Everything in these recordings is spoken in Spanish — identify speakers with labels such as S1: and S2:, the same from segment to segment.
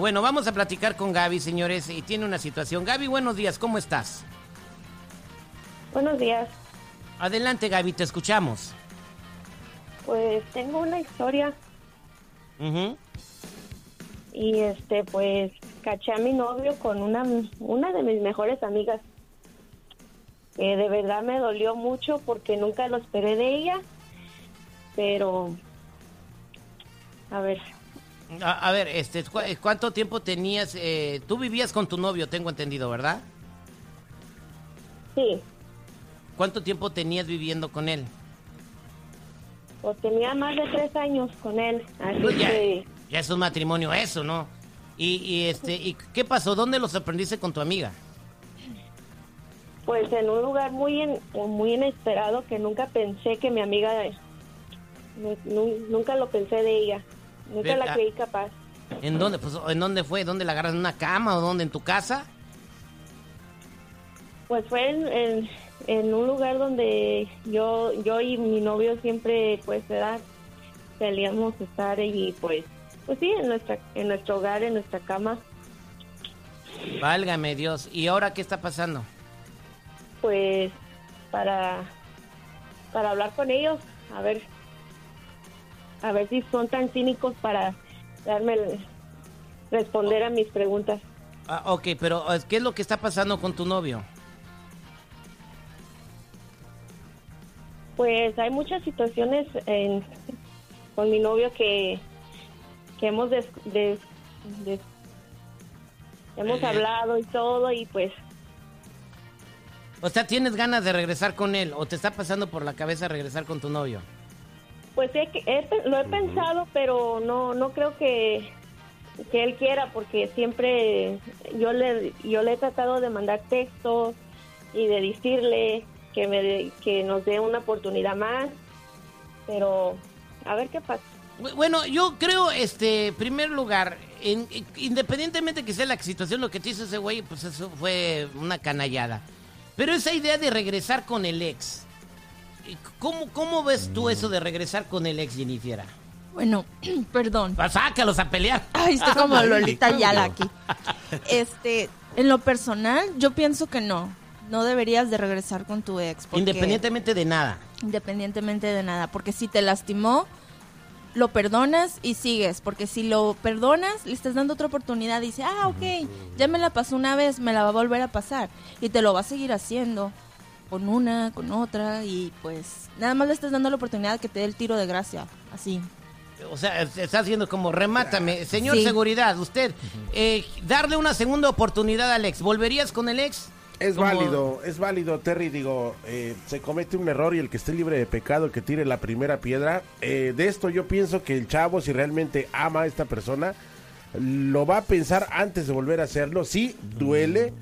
S1: Bueno, vamos a platicar con Gaby, señores, y tiene una situación. Gaby, buenos días, ¿cómo estás?
S2: Buenos días.
S1: Adelante, Gaby, te escuchamos.
S2: Pues tengo una historia
S1: Ujú.
S2: y este pues caché a mi novio con una una de mis mejores amigas. Que de verdad me dolió mucho porque nunca lo esperé de ella. Pero a ver,
S1: A, a ver, este, ¿cu- ¿cuánto tiempo tenías? eh, tú vivías con tu novio, tengo entendido, ¿verdad?
S2: sí,
S1: ¿Cuánto tiempo tenías viviendo con él?
S2: pues tenía más de tres años con él, así
S1: Pues ya,
S2: que
S1: ya es un matrimonio eso, ¿no? Y, y, este, ¿y qué pasó? ¿Dónde los aprendiste con tu amiga?
S2: pues en un lugar muy in- muy inesperado que nunca pensé que mi amiga nu- nu- nunca lo pensé de ella, nunca la
S1: ah.
S2: creí capaz.
S1: ¿En dónde? Pues, ¿En dónde fue? ¿Dónde la agarras? ¿En una cama o dónde? ¿En tu casa?
S2: Pues fue en, en, en un lugar donde yo yo y mi novio siempre pues ¿verdad? salíamos a estar y pues pues sí en nuestra en nuestro hogar en nuestra cama
S1: Válgame Dios. ¿Y ahora qué está pasando?
S2: pues para para hablar con ellos a ver a ver si son tan cínicos para darme el- responder a mis preguntas
S1: Ah, ok, pero eh, ¿qué es lo que está pasando con tu novio?
S2: Pues hay muchas situaciones en- con mi novio que, que hemos des- des- des- hemos
S1: Eh.
S2: hablado y todo y pues
S1: O sea, ¿tienes ganas de regresar con él o te está pasando por la cabeza regresar con tu novio?
S2: Pues he, he pe- lo he pensado pero no no creo que que él quiera porque siempre yo le yo le he tratado de mandar textos y de decirle que me de- que nos dé una oportunidad más pero a ver qué pasa
S1: Bu- Bueno, yo creo, este, primer lugar, en- en- independientemente que sea la situación, lo que te hizo ese güey, pues eso fue una canallada. Pero esa idea de regresar con el ex, ¿cómo, cómo ves tú eso de regresar con el ex, Jennifer?
S3: Bueno, perdón.
S1: Pues sácalos a pelear.
S3: Ay, estoy como Lolita. Yala aquí. Este, en lo personal, yo pienso que no. No deberías de regresar con tu ex. porque-
S1: Independientemente de nada.
S3: Independientemente de nada. Porque si te lastimó, lo perdonas y sigues. Porque si lo perdonas, le estás dando otra oportunidad. Dice, ah, ok, ya me la pasó una vez, me la va a volver a pasar. Y te lo va a seguir haciendo. Con una, con otra. Y pues, nada más le estás dando la oportunidad de que te dé el tiro de gracia. Así.
S1: O sea, se está haciendo como remátame. Señor
S3: Sí.
S1: Seguridad, usted, eh, darle una segunda oportunidad al ex. ¿Volverías con el ex?
S4: Es válido, es válido, Terry. Digo, eh, se comete un error y el que esté libre de pecado, que tire la primera piedra. Eh, de esto yo pienso que el chavo, si realmente ama a esta persona, lo va a pensar antes de volver a hacerlo. Sí, duele,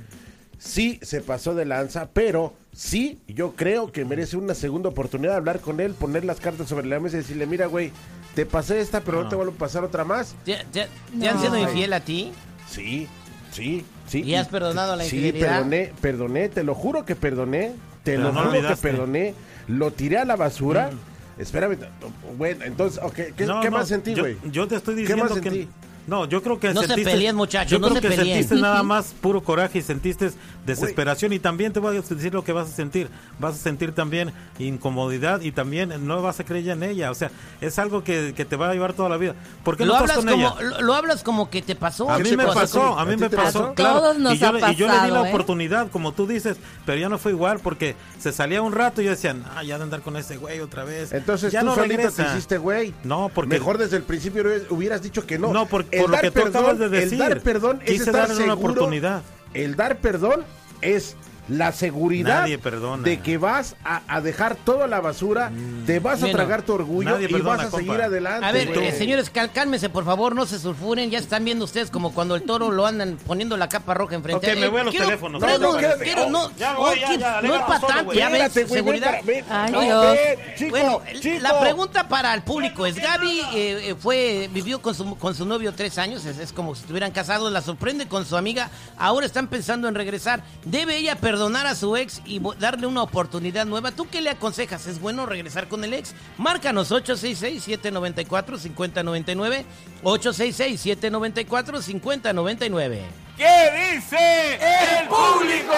S4: sí se pasó de lanza, pero sí, yo creo que merece una segunda oportunidad de hablar con él, poner las cartas sobre la mesa y decirle, mira, güey, te pasé esta, pero no, te vuelvo a pasar otra más.
S1: ¿Te, te- te han sido infiel a ti?
S4: Sí, sí, sí.
S1: ¿Y has perdonado la
S4: Sí,
S1: infidelidad?
S4: perdoné, perdoné, te lo juro que perdoné, te
S5: Pero
S4: lo
S5: no
S4: juro que perdoné, lo tiré a la basura. Espérame, no, bueno, entonces, ok, ¿qué,
S5: No,
S4: qué
S5: no,
S4: más sentí, güey?
S5: Yo, te estoy
S4: ¿Qué
S5: diciendo
S4: más
S5: que...
S4: sentí?
S5: No, yo creo que
S1: No se
S5: sentiste...
S1: peleen, muchachos,
S5: Yo
S1: no
S5: creo
S1: se
S5: que
S1: peleen.
S5: sentiste nada más puro coraje y sentiste desesperación y también te voy a decir lo que vas a sentir. Vas a sentir también incomodidad y también no vas a creer ya en ella. O sea, es algo que, que te va a llevar toda la vida. ¿Por qué
S1: Lo
S5: no
S1: hablas,
S5: con
S1: como,
S5: ella?
S1: lo, lo hablas como que te pasó.
S5: A
S4: ¿Qué
S5: mí me
S4: pasó,
S5: a mí
S4: ¿A ti
S5: me pasó,
S4: pasó?
S5: claro.
S3: Todos nos
S5: y, yo,
S3: ha
S5: le- y yo le di la
S3: ¿eh?
S5: oportunidad, como tú dices, pero ya no fue igual porque se salía un rato y yo decía, ah, ya de andar con ese güey otra vez.
S4: Entonces
S5: ya
S4: tú
S5: no
S4: solito
S5: regresa.
S4: te hiciste, güey.
S5: No, porque
S4: Mejor desde el principio hubieras- dicho que no.
S5: No, por-
S4: El
S5: por lo que tú acabas de decir.
S4: El dar perdón es estar
S5: una oportunidad.
S4: El dar perdón es la seguridad
S5: Nadie perdona.
S4: de que vas a, a dejar toda la basura, te vas a
S1: Bueno,
S4: tragar tu orgullo
S5: nadie
S4: y
S5: perdona,
S4: vas a
S5: compa.
S4: seguir adelante.
S1: A ver, eh, señores, cal- cálmense, por favor, no se sulfuren. Ya están viendo ustedes como cuando el toro lo andan poniendo la capa roja enfrente.
S5: Ok, me voy a los
S1: quiero-
S5: teléfonos.
S4: No, no, quédate.
S1: quiero- no,
S5: Ya voy, ya,
S1: ok,
S5: ya,
S1: no es para tanto, ya ves, seguridad.
S4: para- ven.
S3: Ay,
S4: No,
S3: Dios.
S4: ven, chico,
S1: bueno,
S4: chico.
S1: la pregunta para el público es, Gaby eh, eh, fue, vivió con su, con su novio tres años, es, es como si estuvieran casados, la sorprende con su amiga, ahora están pensando en regresar, ¿debe ella perdonar? Perdonar a su ex y darle una oportunidad nueva, ¿tú qué le aconsejas? ¿Es bueno regresar con el ex? Márcanos 866-794-5099. 866-794-5099.
S6: ¿Qué dice el público?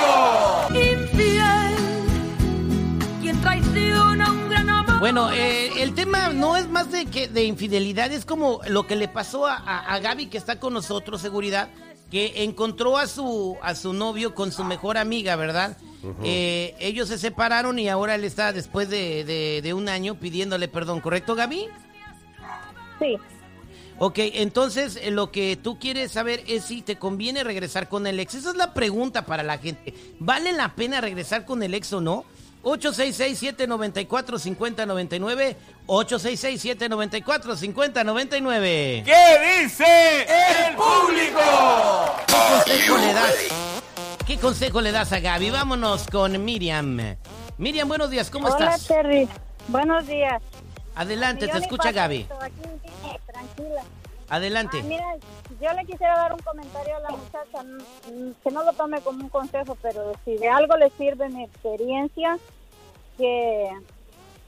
S7: Infiel, quien traiciona un gran amor.
S1: Bueno, eh, el tema no es más de que de infidelidad, es como lo que le pasó a, a- a Gaby que está con nosotros, seguridad, que encontró a su a su novio con su mejor amiga, ¿verdad? Eh, ellos se separaron y ahora él está después de, de- de un año pidiéndole perdón, ¿correcto, Gaby?
S2: Sí.
S1: Ok, entonces eh, lo que tú quieres saber es si te conviene regresar con el ex. Esa es la pregunta para la gente. ¿Vale la pena regresar con el ex o no? 866-794-5099. 866-794-5099.
S6: ¿Qué dice el público?
S1: ¿Qué consejo le das? ¿Qué consejo le das a Gaby? Vámonos con Miriam. Miriam, buenos días, ¿cómo
S2: Hola,
S1: estás?
S2: Terry. Buenos días.
S1: Adelante, te escucha Gaby.
S2: aquí, tranquila.
S1: Adelante.
S2: Ah, mira, yo le quisiera dar un comentario a la muchacha, mm, que no lo tome como un consejo, pero si de algo le sirve mi experiencia, que,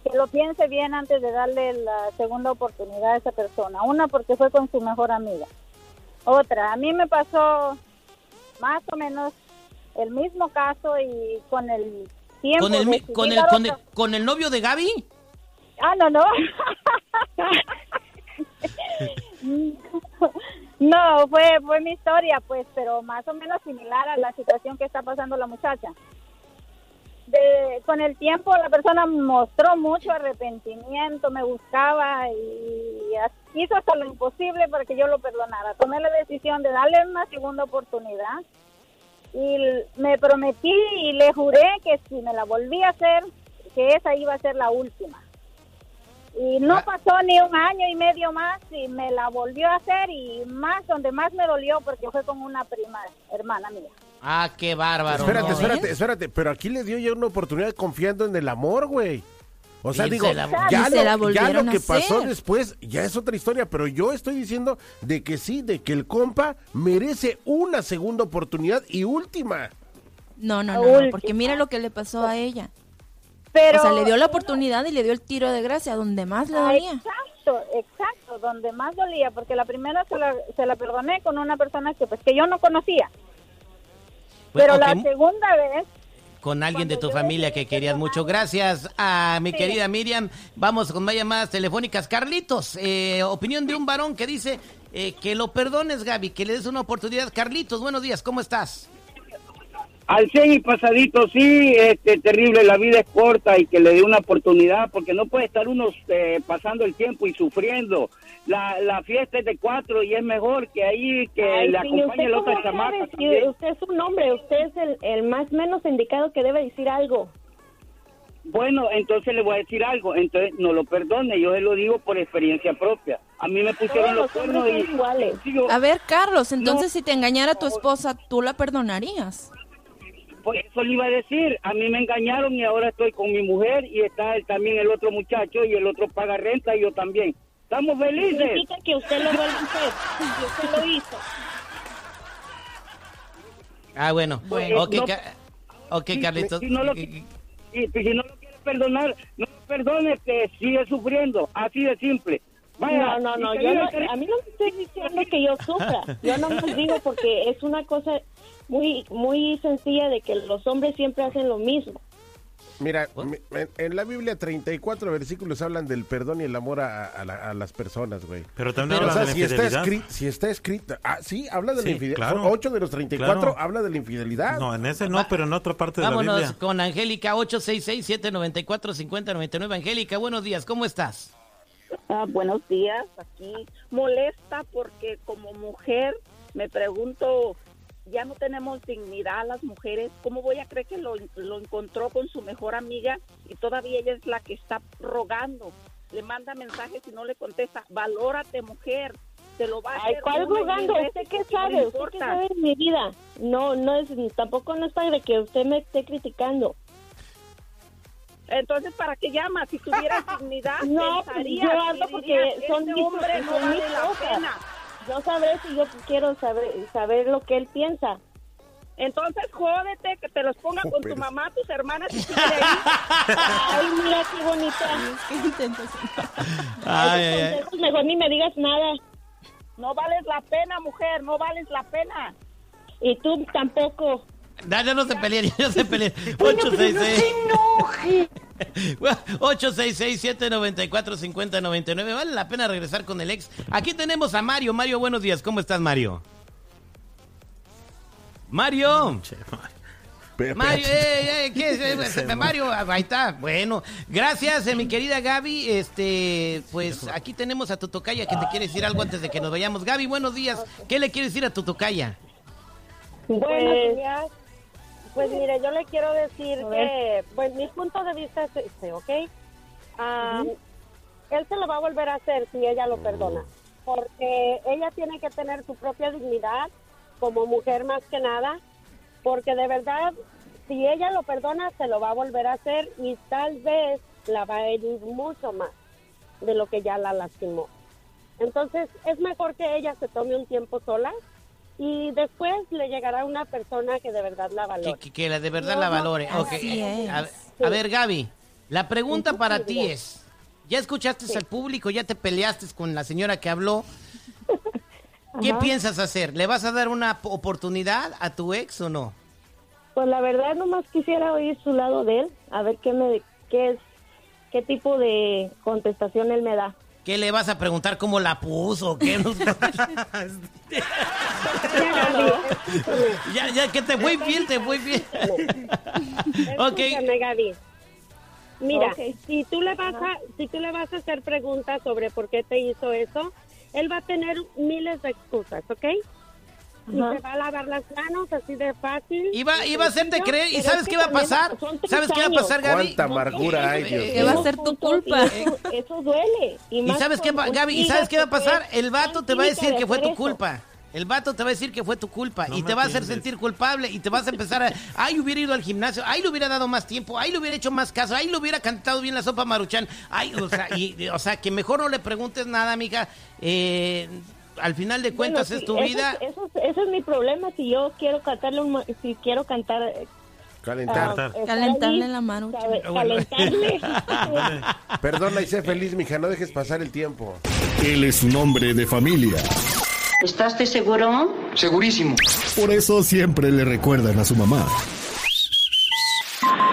S2: que lo piense bien antes de darle la segunda oportunidad a esa persona. Una, porque fue con su mejor amiga. Otra, a mí me pasó más o menos el mismo caso y con el tiempo...
S1: ¿Con el, con, el, con, el, con el novio de Gaby?
S2: Ah, no, no. No, fue, fue mi historia, pues, pero más o menos similar a la situación que está pasando la muchacha. De, con el tiempo la persona mostró mucho arrepentimiento, me buscaba y hizo hasta lo imposible para que yo lo perdonara. Tomé la decisión de darle una segunda oportunidad y me prometí y le juré que si me la volvía a hacer, que esa iba a ser la última. Y no
S1: Ah.
S2: pasó ni un año y medio más y me la volvió a hacer y más, donde más me dolió porque fue con una prima, hermana mía.
S1: Ah, qué bárbaro.
S4: Espérate,
S1: ¿no?
S4: espérate, espérate, pero aquí le dio ya una oportunidad confiando en el amor, güey. O sea,
S1: Y
S4: digo,
S1: se la-
S4: ya,
S3: Y se la
S4: lo, ya lo que pasó
S3: hacer.
S4: después ya es otra historia, pero yo estoy diciendo de que sí, de que el compa merece una segunda oportunidad y última.
S3: No, no, no, no, porque mira lo que le pasó a ella.
S2: Pero
S3: o sea, le dio la oportunidad y le dio el tiro de gracia donde más le dolía.
S2: Exacto, exacto, donde más dolía, porque la primera se la, se la perdoné con una persona que pues que yo no conocía,
S1: Bueno,
S2: pero la segunda vez
S1: con alguien de tu familia que querías mucho. Gracias a mi
S2: Sí.
S1: querida Miriam. Vamos con más llamadas telefónicas. Carlitos, eh, opinión de un varón que dice eh, que lo perdones, Gaby, que le des una oportunidad. Carlitos, buenos días, ¿cómo estás?
S8: Al 100 y pasadito, sí, este, terrible, la vida es corta y que le dé una oportunidad, porque no puede estar uno eh, pasando el tiempo y sufriendo. La, la fiesta es de cuatro y es mejor que ahí que
S2: Ay,
S8: le acompañe
S2: ¿usted
S8: la otra chamaca.
S2: Si usted es un hombre, usted es el, el más menos indicado que debe decir algo.
S8: Bueno, entonces le voy a decir algo, entonces no lo perdone, yo se lo digo por experiencia propia. A mí me pusieron
S2: Todos
S8: los cuernos y...
S2: iguales.
S3: A ver, Carlos, entonces
S8: No.
S3: si te engañara tu esposa, ¿tú la perdonarías?
S8: Por eso le iba a decir, a mí me engañaron y ahora estoy con mi mujer y está el- también el otro muchacho y el otro paga renta y yo también. ¿Estamos felices?
S2: Significa que usted lo vuelve a hacer, usted lo hizo.
S1: Ah, bueno.
S8: Bueno.
S1: ok,
S8: No-
S1: Ca- ok, Carlitos.
S8: Si no lo, si no lo quiere perdonar, no lo perdone, que sigue sufriendo, así de simple. Vaya,
S2: No, no, no, yo no, a mí no me estoy diciendo que yo sufra. Yo no me digo porque es una cosa muy muy sencilla de que los hombres siempre hacen lo mismo.
S4: Mira, mi- en, en la Biblia 34 versículos hablan del perdón y el amor a, a la- a las personas, güey.
S5: Pero también
S1: Pero,
S4: O
S5: habla
S4: sea,
S5: de
S4: si
S5: la
S4: está, si está escrito, ah, sí, habla de
S5: Sí,
S4: la infidelidad.
S5: claro.
S4: 8 de los 34
S5: Claro.
S4: habla de la infidelidad.
S5: No, en ese no, pero en otra parte de la
S1: Vámonos
S5: Biblia.
S1: con Angélica, 866-794-5099. Angélica, buenos días, ¿cómo estás?
S9: Ah, buenos días, aquí molesta porque como mujer me pregunto, ya no tenemos dignidad las mujeres, ¿cómo voy a creer que lo, lo encontró con su mejor amiga y todavía ella es la que está rogando? Le manda mensajes y no le contesta, valórate mujer, te lo va a
S2: Ay,
S9: hacer
S2: ¿cuál
S9: mil
S2: ¿Usted qué sabe? ¿Usted qué
S9: importa.
S2: sabe de mi vida? No, no es, tampoco no es para que usted me esté criticando.
S9: Entonces, ¿para qué llama? Si tuvieras dignidad,
S2: No,
S9: pensarías
S2: yo
S9: y
S2: hablo porque
S9: dirías,
S2: son
S9: "Este hombre no vale la
S2: cosas".
S9: pena.
S2: Yo sabré si yo quiero saber, saber lo que él piensa.
S9: Entonces, jódete, que te los ponga con tu mamá, tus hermanas y ahí.
S2: Ay, mira qué bonita.
S3: ¿Qué?
S1: Ay, ay, ay.
S2: Consejos, Mejor ni me digas nada.
S9: No vales la pena, mujer, no vales la pena.
S2: Y tú tampoco.
S1: Ya, ya no se peleen, ya no se peleen. 866 866-794-5099. Vale la pena regresar con el ex. Aquí tenemos a Mario. Mario, buenos días. ¿Cómo estás, Mario? Mario. Mario, eh, eh, ¿qué es? Eh, Mario, ahí está. Bueno, gracias, eh, mi querida Gaby. Este, pues aquí tenemos a tu tocaya que te quiere decir algo antes de que nos vayamos. Gaby, buenos días. ¿Qué le quieres decir a tu tocaya?
S2: Buenos
S10: Pues,
S2: días.
S10: Pues mire, yo le quiero decir que, pues mi punto de vista es este, ¿ok? Ah, Él se lo va a volver a hacer si ella lo perdona, porque ella tiene que tener su propia dignidad como mujer más que nada, porque de verdad, si ella lo perdona, se lo va a volver a hacer y tal vez la va a herir mucho más de lo que ya la lastimó. Entonces, es mejor que ella se tome un tiempo sola y después le llegará una persona que de verdad la valore.
S1: que- que la de verdad la valore.
S3: Así es.
S1: A, a ver, Gaby, la pregunta para ti es, ¿ya escuchaste al público? ¿Ya te peleaste con la señora que habló? ¿Qué
S2: Ajá.
S1: piensas hacer? ¿Le vas a dar una oportunidad a tu ex o no?
S2: Pues la verdad nomás quisiera oír su lado de él, a ver qué me qué es qué tipo de contestación él me da.
S1: ¿Qué le vas a preguntar cómo la puso? ¿Qué? No- ya, ya, que te fue bien, te fue bien. ok.
S10: Escúchame, Gaby. Mira, si tú le vas a si tú le vas a hacer preguntas sobre por qué te hizo eso, él va a tener miles de excusas, ¿ok? Y te va a lavar las manos así de fácil.
S1: Iba, iba a hacerte creer. ¿Y
S2: pero
S1: sabes
S2: es
S1: qué
S2: que
S1: va a pasar? ¿Sabes qué va a pasar, Gaby?
S4: Cuánta amargura hay, Dios
S1: Eh,
S3: ¿Qué va a ser tu culpa?
S2: Eso, eso duele. Y,
S1: ¿Y
S2: más
S1: sabes qué, va- Gaby? ¿Y sabes qué va a
S2: que
S1: pasar? El vato te va a decir que fue tu culpa. El vato te va a decir que fue tu culpa
S5: No
S1: y te vas a hacer sentir culpable y te vas a empezar a... Ay, hubiera ido al gimnasio, ay, le hubiera dado más tiempo, ay, le hubiera hecho más caso, ay, le hubiera cantado bien la sopa maruchan. Ay, o sea, y- o sea que mejor no le preguntes nada, amiga. Eh, al final de cuentas
S2: Bueno,
S1: es tu
S2: eso
S1: vida.
S2: Eso, ese es mi problema. Si yo quiero cantarle, un, si quiero cantar, eh,
S4: Calentar.
S2: ah,
S3: Calentarle
S2: ahí,
S3: la mano.
S2: sabe. Calentarle.
S4: Perdona y sé feliz, mija, no dejes pasar el tiempo.
S11: Él es un hombre de familia.
S12: ¿Estás de seguro?
S6: Segurísimo.
S11: Por eso siempre le recuerdan a su mamá.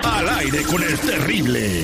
S11: Al aire con el terrible.